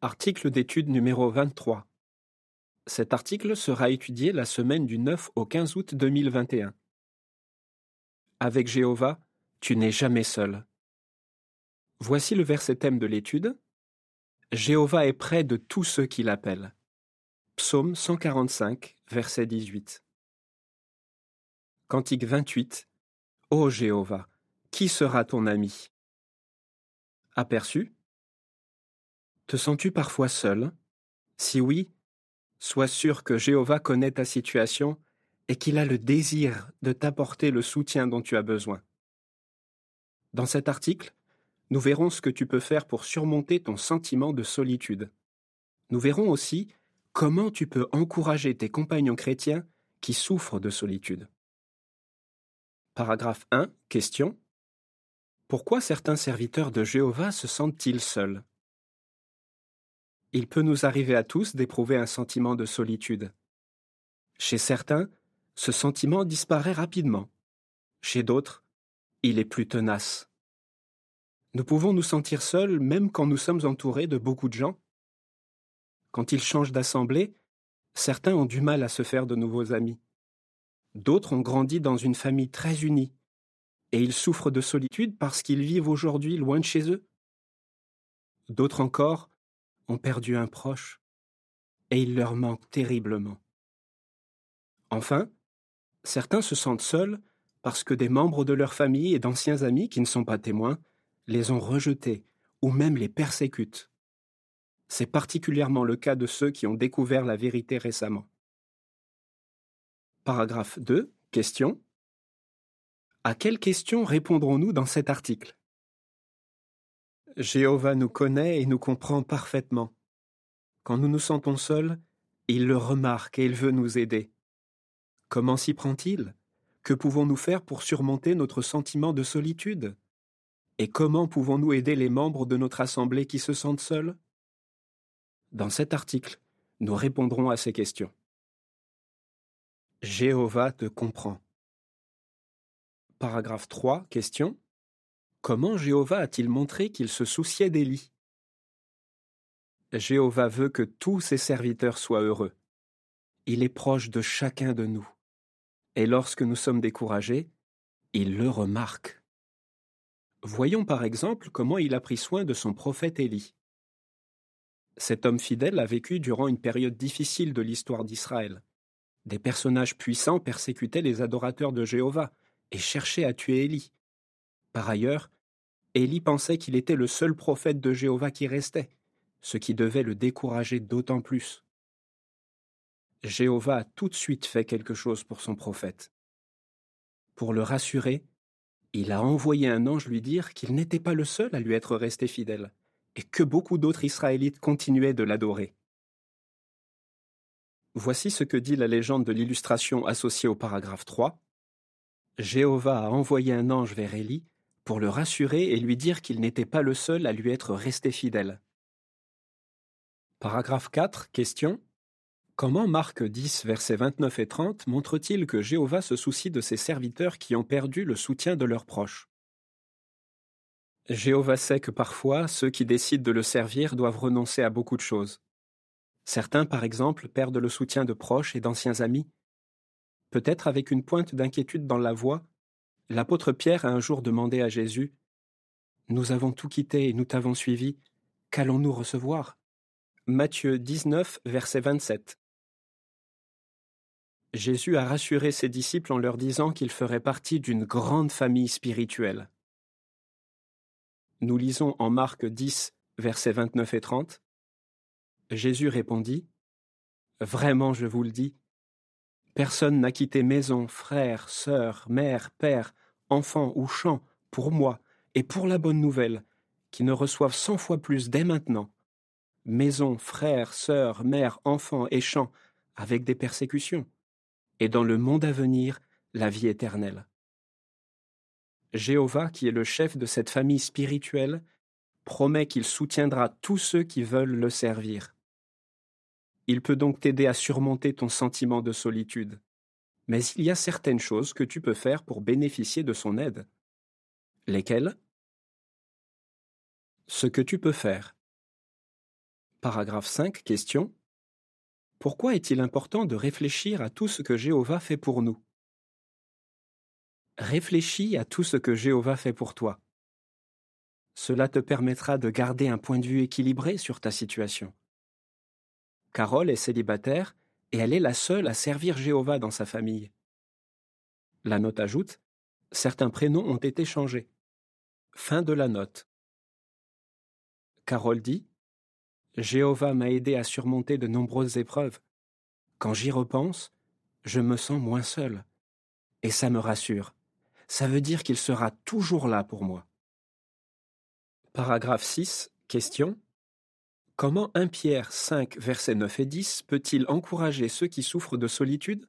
Article d'étude numéro 23. Cet article sera étudié la semaine du 9 au 15 août 2021. Avec Jéhovah, tu n'es jamais seul. Voici le verset thème de l'étude. Jéhovah est près de tous ceux qui l'appellent. Psaume 145, verset 18. Cantique 28. Ô Jéhovah, qui sera ton ami? Aperçu? Te sens-tu parfois seul? Si oui, sois sûr que Jéhovah connaît ta situation et qu'il a le désir de t'apporter le soutien dont tu as besoin. Dans cet article, nous verrons ce que tu peux faire pour surmonter ton sentiment de solitude. Nous verrons aussi comment tu peux encourager tes compagnons chrétiens qui souffrent de solitude. Paragraphe 1. Question. Pourquoi certains serviteurs de Jéhovah se sentent-ils seuls? Il peut nous arriver à tous d'éprouver un sentiment de solitude. Chez certains, ce sentiment disparaît rapidement. Chez d'autres, il est plus tenace. Nous pouvons nous sentir seuls même quand nous sommes entourés de beaucoup de gens. Quand ils changent d'assemblée, certains ont du mal à se faire de nouveaux amis. D'autres ont grandi dans une famille très unie et ils souffrent de solitude parce qu'ils vivent aujourd'hui loin de chez eux. D'autres encore ont perdu un proche, et il leur manque terriblement. Enfin, certains se sentent seuls parce que des membres de leur famille et d'anciens amis qui ne sont pas témoins les ont rejetés ou même les persécutent. C'est particulièrement le cas de ceux qui ont découvert la vérité récemment. Paragraphe 2. Question. À quelles questions répondrons-nous dans cet article? Jéhovah nous connaît et nous comprend parfaitement. Quand nous nous sentons seuls, il le remarque et il veut nous aider. Comment s'y prend-il? Que pouvons-nous faire pour surmonter notre sentiment de solitude? Et comment pouvons-nous aider les membres de notre assemblée qui se sentent seuls? Dans cet article, nous répondrons à ces questions. Jéhovah te comprend. Paragraphe 3. Question. Comment Jéhovah a-t-il montré qu'il se souciait d'Élie? Jéhovah veut que tous ses serviteurs soient heureux. Il est proche de chacun de nous. Et lorsque nous sommes découragés, il le remarque. Voyons par exemple comment il a pris soin de son prophète Élie. Cet homme fidèle a vécu durant une période difficile de l'histoire d'Israël. Des personnages puissants persécutaient les adorateurs de Jéhovah, et cherchait à tuer Élie. Par ailleurs, Élie pensait qu'il était le seul prophète de Jéhovah qui restait, ce qui devait le décourager d'autant plus. Jéhovah a tout de suite fait quelque chose pour son prophète. Pour le rassurer, il a envoyé un ange lui dire qu'il n'était pas le seul à lui être resté fidèle, et que beaucoup d'autres Israélites continuaient de l'adorer. Voici ce que dit la légende de l'illustration associée au paragraphe 3. Jéhovah a envoyé un ange vers Élie pour le rassurer et lui dire qu'il n'était pas le seul à lui être resté fidèle. Paragraphe 4. Question. Comment Marc 10, versets 29 et 30 montre-t-il que Jéhovah se soucie de ses serviteurs qui ont perdu le soutien de leurs proches? Jéhovah sait que parfois ceux qui décident de le servir doivent renoncer à beaucoup de choses. Certains, par exemple, perdent le soutien de proches et d'anciens amis, Peut-être avec une pointe d'inquiétude dans la voix, l'apôtre Pierre a un jour demandé à Jésus Nous avons tout quitté et nous t'avons suivi, qu'allons-nous recevoir? Matthieu 19, verset 27. Jésus a rassuré ses disciples en leur disant qu'ils feraient partie d'une grande famille spirituelle. Nous lisons en Marc 10, versets 29 et 30. Jésus répondit Vraiment, je vous le dis, Personne n'a quitté maison, frère, sœur, mère, père, enfant ou champ pour moi et pour la bonne nouvelle, qui ne reçoivent cent fois plus dès maintenant. Maison, frère, sœur, mère, enfant et champ, avec des persécutions, et dans le monde à venir, la vie éternelle. Jéhovah, qui est le chef de cette famille spirituelle, promet qu'il soutiendra tous ceux qui veulent le servir. Il peut donc t'aider à surmonter ton sentiment de solitude. Mais il y a certaines choses que tu peux faire pour bénéficier de son aide. Lesquelles? Ce que tu peux faire. Paragraphe 5. Question. Pourquoi est-il important de réfléchir à tout ce que Jéhovah fait pour nous? Réfléchis à tout ce que Jéhovah fait pour toi. Cela te permettra de garder un point de vue équilibré sur ta situation. Carole est célibataire et elle est la seule à servir Jéhovah dans sa famille. La note ajoute Certains prénoms ont été changés. Fin de la note. Carole dit Jéhovah m'a aidé à surmonter de nombreuses épreuves. Quand j'y repense, je me sens moins seul. Et ça me rassure. Ça veut dire qu'il sera toujours là pour moi. Paragraphe 6. Question. Comment 1 Pierre 5, versets 9 et 10 peut-il encourager ceux qui souffrent de solitude?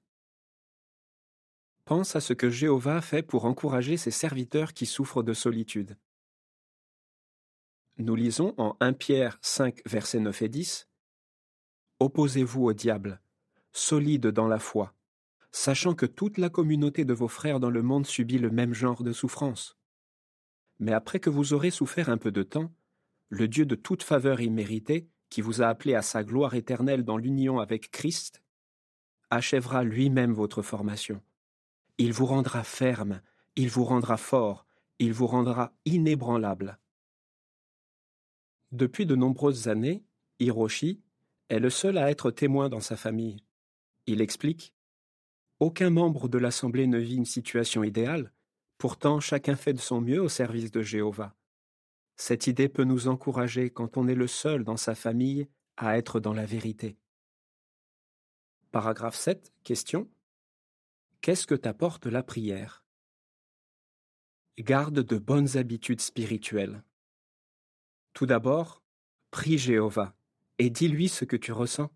Pense à ce que Jéhovah fait pour encourager ses serviteurs qui souffrent de solitude. Nous lisons en 1 Pierre 5, versets 9 et 10 Opposez-vous au diable, solide dans la foi, sachant que toute la communauté de vos frères dans le monde subit le même genre de souffrance. Mais après que vous aurez souffert un peu de temps, le Dieu de toute faveur imméritée, qui vous a appelé à sa gloire éternelle dans l'union avec Christ, achèvera lui-même votre formation. Il vous rendra ferme, il vous rendra fort, il vous rendra inébranlable. Depuis de nombreuses années, Hiroshi est le seul à être témoin dans sa famille. Il explique Aucun membre de l'Assemblée ne vit une situation idéale, pourtant chacun fait de son mieux au service de Jéhovah. Cette idée peut nous encourager quand on est le seul dans sa famille à être dans la vérité. Paragraphe 7. Question. Qu'est-ce que t'apporte la prière? Garde de bonnes habitudes spirituelles. Tout d'abord, prie Jéhovah et dis-lui ce que tu ressens.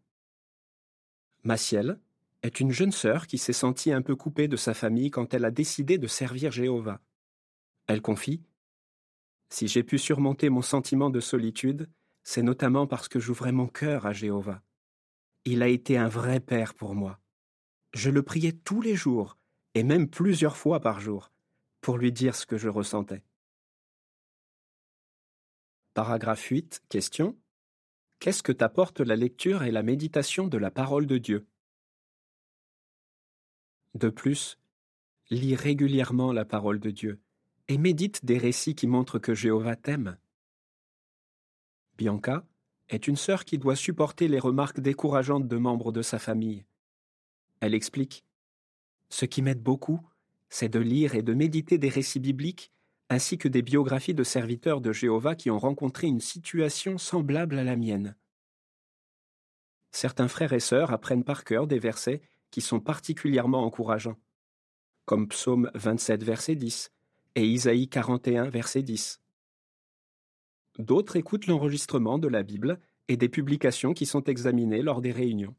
Maciel est une jeune sœur qui s'est sentie un peu coupée de sa famille quand elle a décidé de servir Jéhovah. Elle confie Si j'ai pu surmonter mon sentiment de solitude, c'est notamment parce que j'ouvrais mon cœur à Jéhovah. Il a été un vrai père pour moi. Je le priais tous les jours, et même plusieurs fois par jour, pour lui dire ce que je ressentais. Paragraphe 8. Question. Qu'est-ce que t'apporte la lecture et la méditation de la parole de Dieu? De plus, lis régulièrement la parole de Dieu et médite des récits qui montrent que Jéhovah t'aime. Bianca est une sœur qui doit supporter les remarques décourageantes de membres de sa famille. Elle explique Ce qui m'aide beaucoup, c'est de lire et de méditer des récits bibliques ainsi que des biographies de serviteurs de Jéhovah qui ont rencontré une situation semblable à la mienne. Certains frères et sœurs apprennent par cœur des versets qui sont particulièrement encourageants, comme Psaume 27, verset 10 et Isaïe 41, verset 10. D'autres écoutent l'enregistrement de la Bible et des publications qui sont examinées lors des réunions.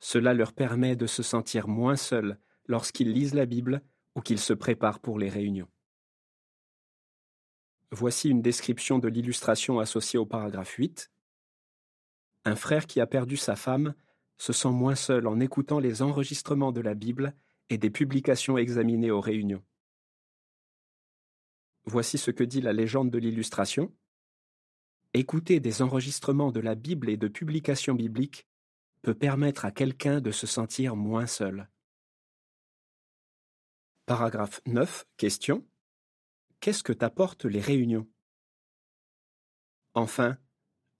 Cela leur permet de se sentir moins seuls lorsqu'ils lisent la Bible ou qu'ils se préparent pour les réunions. Voici une description de l'illustration associée au paragraphe 8. Un frère qui a perdu sa femme se sent moins seul en écoutant les enregistrements de la Bible et des publications examinées aux réunions. Voici ce que dit la légende de l'illustration. Écouter des enregistrements de la Bible et de publications bibliques peut permettre à quelqu'un de se sentir moins seul. Paragraphe 9. Question. Qu'est-ce que t'apportent les réunions? Enfin,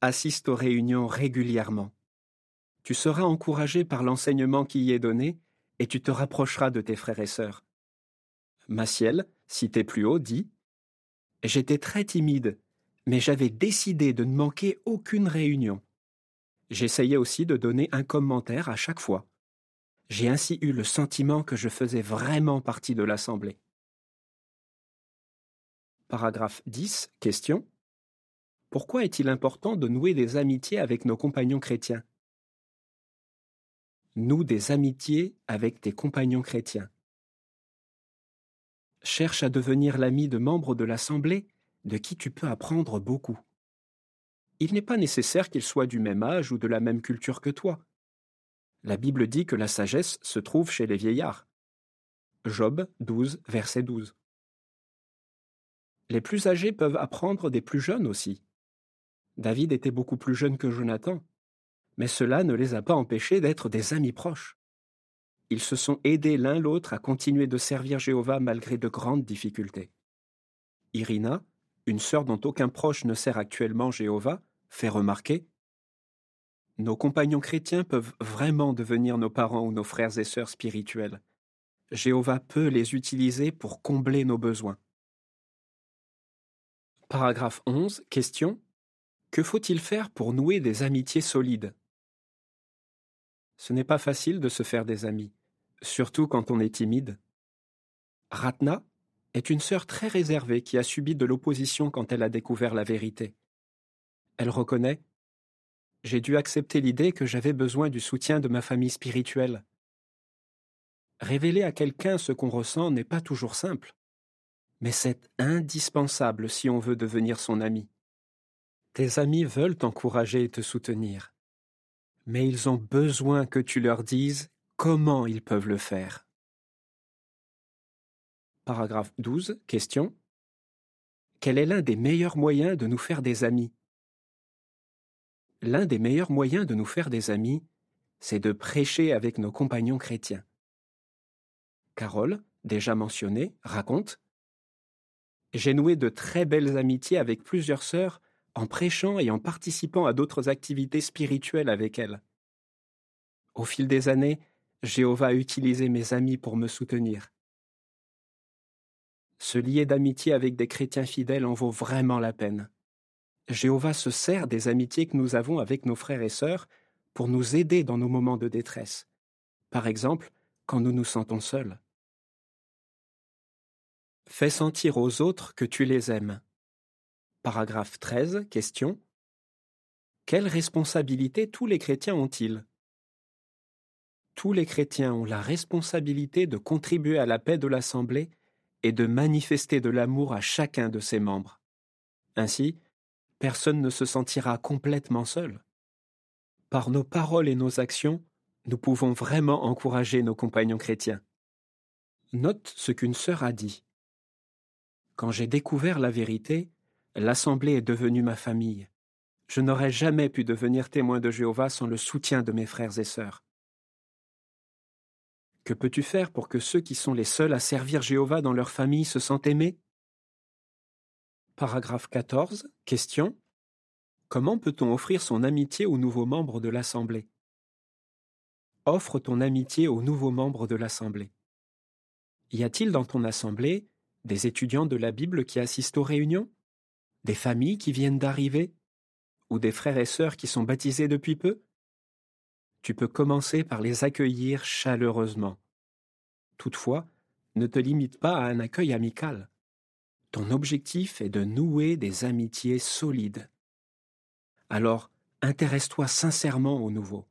assiste aux réunions régulièrement. Tu seras encouragé par l'enseignement qui y est donné et tu te rapprocheras de tes frères et sœurs. Maciel, cité plus haut, dit J'étais très timide, mais j'avais décidé de ne manquer aucune réunion. J'essayais aussi de donner un commentaire à chaque fois. J'ai ainsi eu le sentiment que je faisais vraiment partie de l'Assemblée. Paragraphe 10. Question. Pourquoi est-il important de nouer des amitiés avec nos compagnons chrétiens? Noue des amitiés avec tes compagnons chrétiens. Cherche à devenir l'ami de membres de l'Assemblée de qui tu peux apprendre beaucoup. Il n'est pas nécessaire qu'ils soient du même âge ou de la même culture que toi. La Bible dit que la sagesse se trouve chez les vieillards. Job 12, verset 12. Les plus âgés peuvent apprendre des plus jeunes aussi. David était beaucoup plus jeune que Jonathan, mais cela ne les a pas empêchés d'être des amis proches. Ils se sont aidés l'un l'autre à continuer de servir Jéhovah malgré de grandes difficultés. Irina, une sœur dont aucun proche ne sert actuellement Jéhovah, fait remarquer Nos compagnons chrétiens peuvent vraiment devenir nos parents ou nos frères et sœurs spirituels. Jéhovah peut les utiliser pour combler nos besoins. Paragraphe 11. Question. Que faut-il faire pour nouer des amitiés solides? Ce n'est pas facile de se faire des amis, surtout quand on est timide. Ratna est une sœur très réservée qui a subi de l'opposition quand elle a découvert la vérité. Elle reconnaît J'ai dû accepter l'idée que j'avais besoin du soutien de ma famille spirituelle. Révéler à quelqu'un ce qu'on ressent n'est pas toujours simple mais c'est indispensable si on veut devenir son ami. Tes amis veulent t'encourager et te soutenir, mais ils ont besoin que tu leur dises comment ils peuvent le faire. Paragraphe 12. Question. Quel est l'un des meilleurs moyens de nous faire des amis? L'un des meilleurs moyens de nous faire des amis, c'est de prêcher avec nos compagnons chrétiens. Carole, déjà mentionnée, raconte j'ai noué de très belles amitiés avec plusieurs sœurs en prêchant et en participant à d'autres activités spirituelles avec elles. Au fil des années, Jéhovah a utilisé mes amis pour me soutenir. Se lier d'amitié avec des chrétiens fidèles en vaut vraiment la peine. Jéhovah se sert des amitiés que nous avons avec nos frères et sœurs pour nous aider dans nos moments de détresse. Par exemple, quand nous nous sentons seuls. Fais sentir aux autres que tu les aimes. Paragraphe 13. Question. Quelle responsabilité tous les chrétiens ont-ils? Tous les chrétiens ont la responsabilité de contribuer à la paix de l'Assemblée et de manifester de l'amour à chacun de ses membres. Ainsi, personne ne se sentira complètement seul. Par nos paroles et nos actions, nous pouvons vraiment encourager nos compagnons chrétiens. Note ce qu'une sœur a dit. Quand j'ai découvert la vérité, l'Assemblée est devenue ma famille. Je n'aurais jamais pu devenir témoin de Jéhovah sans le soutien de mes frères et sœurs. Que peux-tu faire pour que ceux qui sont les seuls à servir Jéhovah dans leur famille se sentent aimés? Paragraphe 14. Question. Comment peut-on offrir son amitié aux nouveaux membres de l'Assemblée? Offre ton amitié aux nouveaux membres de l'Assemblée. Y a-t-il dans ton Assemblée des étudiants de la Bible qui assistent aux réunions? Des familles qui viennent d'arriver? Ou des frères et sœurs qui sont baptisés depuis peu? Tu peux commencer par les accueillir chaleureusement. Toutefois, ne te limite pas à un accueil amical. Ton objectif est de nouer des amitiés solides. Alors, intéresse-toi sincèrement aux nouveaux.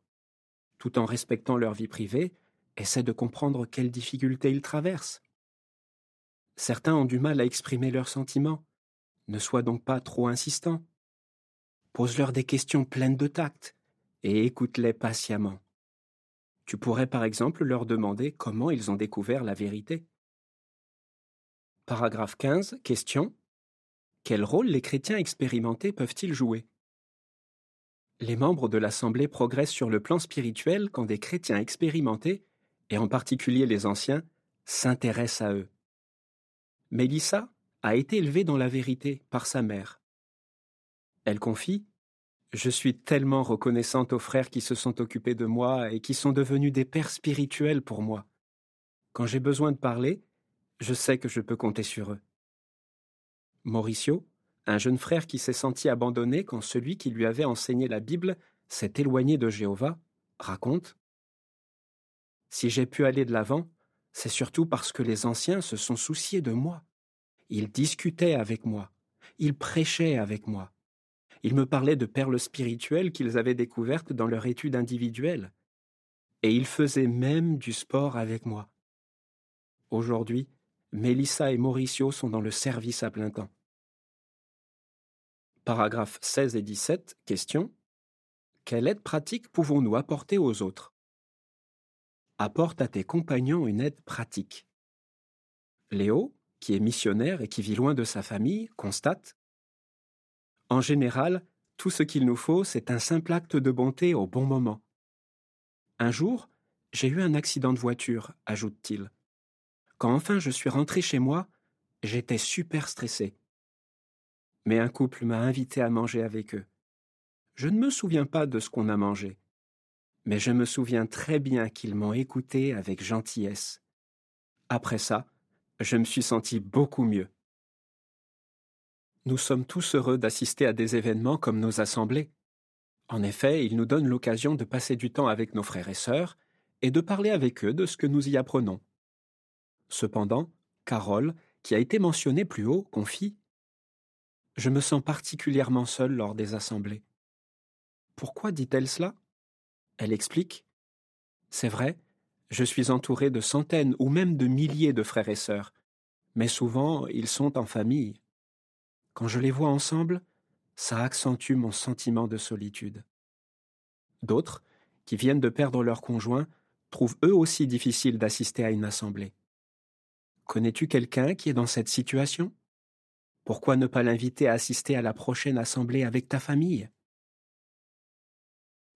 Tout en respectant leur vie privée, essaie de comprendre quelles difficultés ils traversent. Certains ont du mal à exprimer leurs sentiments. Ne sois donc pas trop insistant. Pose-leur des questions pleines de tact et écoute-les patiemment. Tu pourrais par exemple leur demander comment ils ont découvert la vérité. Paragraphe 15. Question. Quel rôle les chrétiens expérimentés peuvent-ils jouer? Les membres de l'Assemblée progressent sur le plan spirituel quand des chrétiens expérimentés, et en particulier les anciens, s'intéressent à eux. Mélissa a été élevée dans la vérité par sa mère. Elle confie Je suis tellement reconnaissante aux frères qui se sont occupés de moi et qui sont devenus des pères spirituels pour moi. Quand j'ai besoin de parler, je sais que je peux compter sur eux. Mauricio, un jeune frère qui s'est senti abandonné quand celui qui lui avait enseigné la Bible s'est éloigné de Jéhovah, raconte Si j'ai pu aller de l'avant, c'est surtout parce que les anciens se sont souciés de moi. Ils discutaient avec moi, ils prêchaient avec moi. Ils me parlaient de perles spirituelles qu'ils avaient découvertes dans leur étude individuelle. Et ils faisaient même du sport avec moi. Aujourd'hui, Mélissa et Mauricio sont dans le service à plein temps. Paragraphes 16 et 17. Question. Quelle aide pratique pouvons-nous apporter aux autres? Apporte à tes compagnons une aide pratique. Léo, qui est missionnaire et qui vit loin de sa famille, constate En général, Tout ce qu'il nous faut, c'est un simple acte de bonté au bon moment. Un jour, j'ai eu un accident de voiture, ajoute-t-il. Quand enfin je suis rentré chez moi, j'étais super stressé. Mais un couple m'a invité à manger avec eux. Je ne me souviens pas de ce qu'on a mangé, mais je me souviens très bien qu'ils m'ont écouté avec gentillesse. Après ça, je me suis senti beaucoup mieux. Nous sommes tous heureux d'assister à des événements comme nos assemblées. En effet, ils nous donnent l'occasion de passer du temps avec nos frères et sœurs et de parler avec eux de ce que nous y apprenons. Cependant, Carole, qui a été mentionnée plus haut, confie Je me sens particulièrement seule lors des assemblées. Pourquoi dit-elle cela? Elle explique C'est vrai, je suis entourée de centaines ou même de milliers de frères et sœurs, mais souvent ils sont en famille. Quand je les vois ensemble, ça accentue mon sentiment de solitude. D'autres, qui viennent de perdre leur conjoint, trouvent eux aussi difficile d'assister à une assemblée. Connais-tu quelqu'un qui est dans cette situation? Pourquoi ne pas l'inviter à assister à la prochaine assemblée avec ta famille?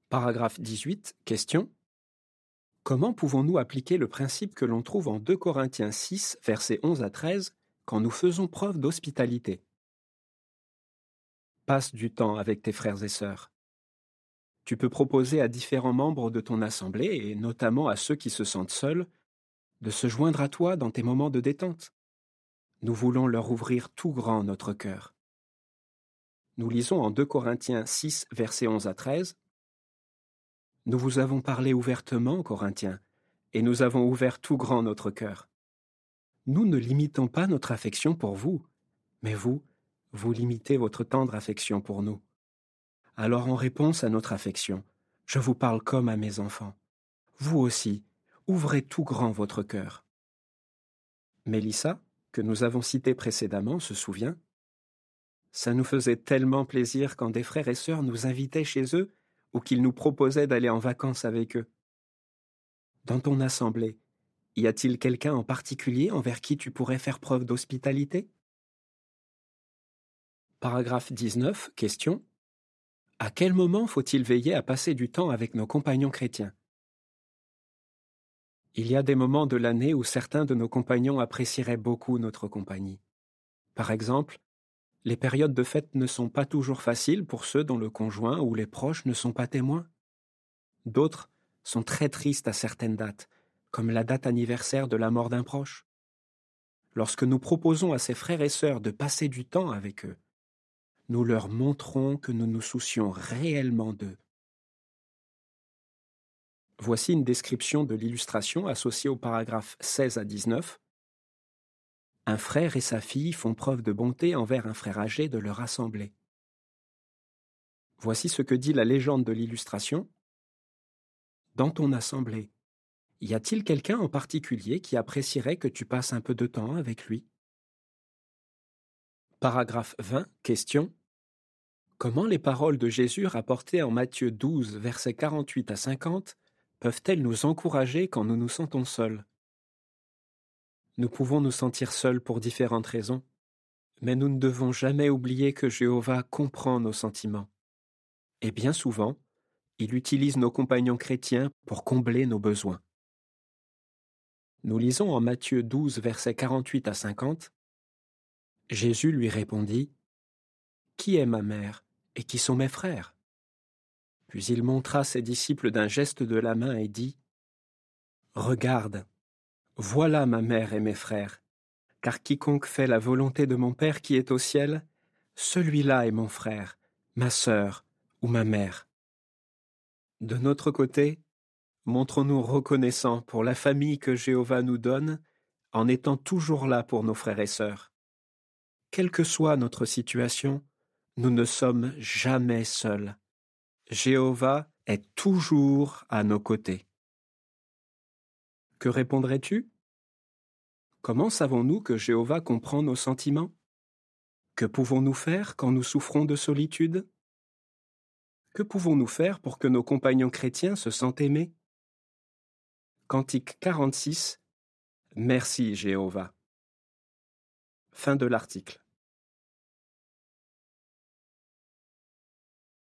Paragraphe 18. Question. Comment pouvons-nous appliquer le principe que l'on trouve en 2 Corinthiens 6, versets 11 à 13, quand nous faisons preuve d'hospitalité? Passe du temps avec tes frères et sœurs. Tu peux proposer à différents membres de ton assemblée, et notamment à ceux qui se sentent seuls, de se joindre à toi dans tes moments de détente. Nous voulons leur ouvrir tout grand notre cœur. Nous lisons en 2 Corinthiens 6, versets 11 à 13. Nous vous avons parlé ouvertement, Corinthiens, et nous avons ouvert tout grand notre cœur. Nous ne limitons pas notre affection pour vous, mais vous, vous limitez votre tendre affection pour nous. Alors en réponse à notre affection, je vous parle comme à mes enfants. Vous aussi, ouvrez tout grand votre cœur. Mélissa, que nous avons citée précédemment, se souvient Ça nous faisait tellement plaisir quand des frères et sœurs nous invitaient chez eux ou qu'ils nous proposaient d'aller en vacances avec eux. Dans ton assemblée, y a-t-il quelqu'un en particulier envers qui tu pourrais faire preuve d'hospitalité? Paragraphe 19. Question. À quel moment faut-il veiller à passer du temps avec nos compagnons chrétiens? Il y a des moments de l'année où certains de nos compagnons apprécieraient beaucoup notre compagnie. Par exemple, les périodes de fête ne sont pas toujours faciles pour ceux dont le conjoint ou les proches ne sont pas témoins. D'autres sont très tristes à certaines dates, comme la date anniversaire de la mort d'un proche. Lorsque nous proposons à ces frères et sœurs de passer du temps avec eux, nous leur montrons que nous nous soucions réellement d'eux. Voici une description de l'illustration associée au paragraphe 16 à 19. Un frère et sa fille font preuve de bonté envers un frère âgé de leur assemblée. Voici ce que dit la légende de l'illustration. Dans ton assemblée, y a-t-il quelqu'un en particulier qui apprécierait que tu passes un peu de temps avec lui? Paragraphe 20. Question. Comment les paroles de Jésus rapportées en Matthieu 12, versets 48 à 50 peuvent-elles nous encourager quand nous nous sentons seuls? Nous pouvons nous sentir seuls pour différentes raisons, mais nous ne devons jamais oublier que Jéhovah comprend nos sentiments. Et bien souvent, il utilise nos compagnons chrétiens pour combler nos besoins. Nous lisons en Matthieu 12, versets 48 à 50 Jésus lui répondit Qui est ma mère et qui sont mes frères? Puis il montra ses disciples d'un geste de la main et dit Regarde, voilà ma mère et mes frères, car quiconque fait la volonté de mon Père qui est au ciel, celui-là est mon frère, ma sœur ou ma mère. De notre côté, montrons-nous reconnaissants pour la famille que Jéhovah nous donne en étant toujours là pour nos frères et sœurs. Quelle que soit notre situation, nous ne sommes jamais seuls. Jéhovah est toujours à nos côtés. Que répondrais-tu? Comment savons-nous que Jéhovah comprend nos sentiments? Que pouvons-nous faire quand nous souffrons de solitude? Que pouvons-nous faire pour que nos compagnons chrétiens se sentent aimés? Cantique 46 Merci Jéhovah. Fin de l'article.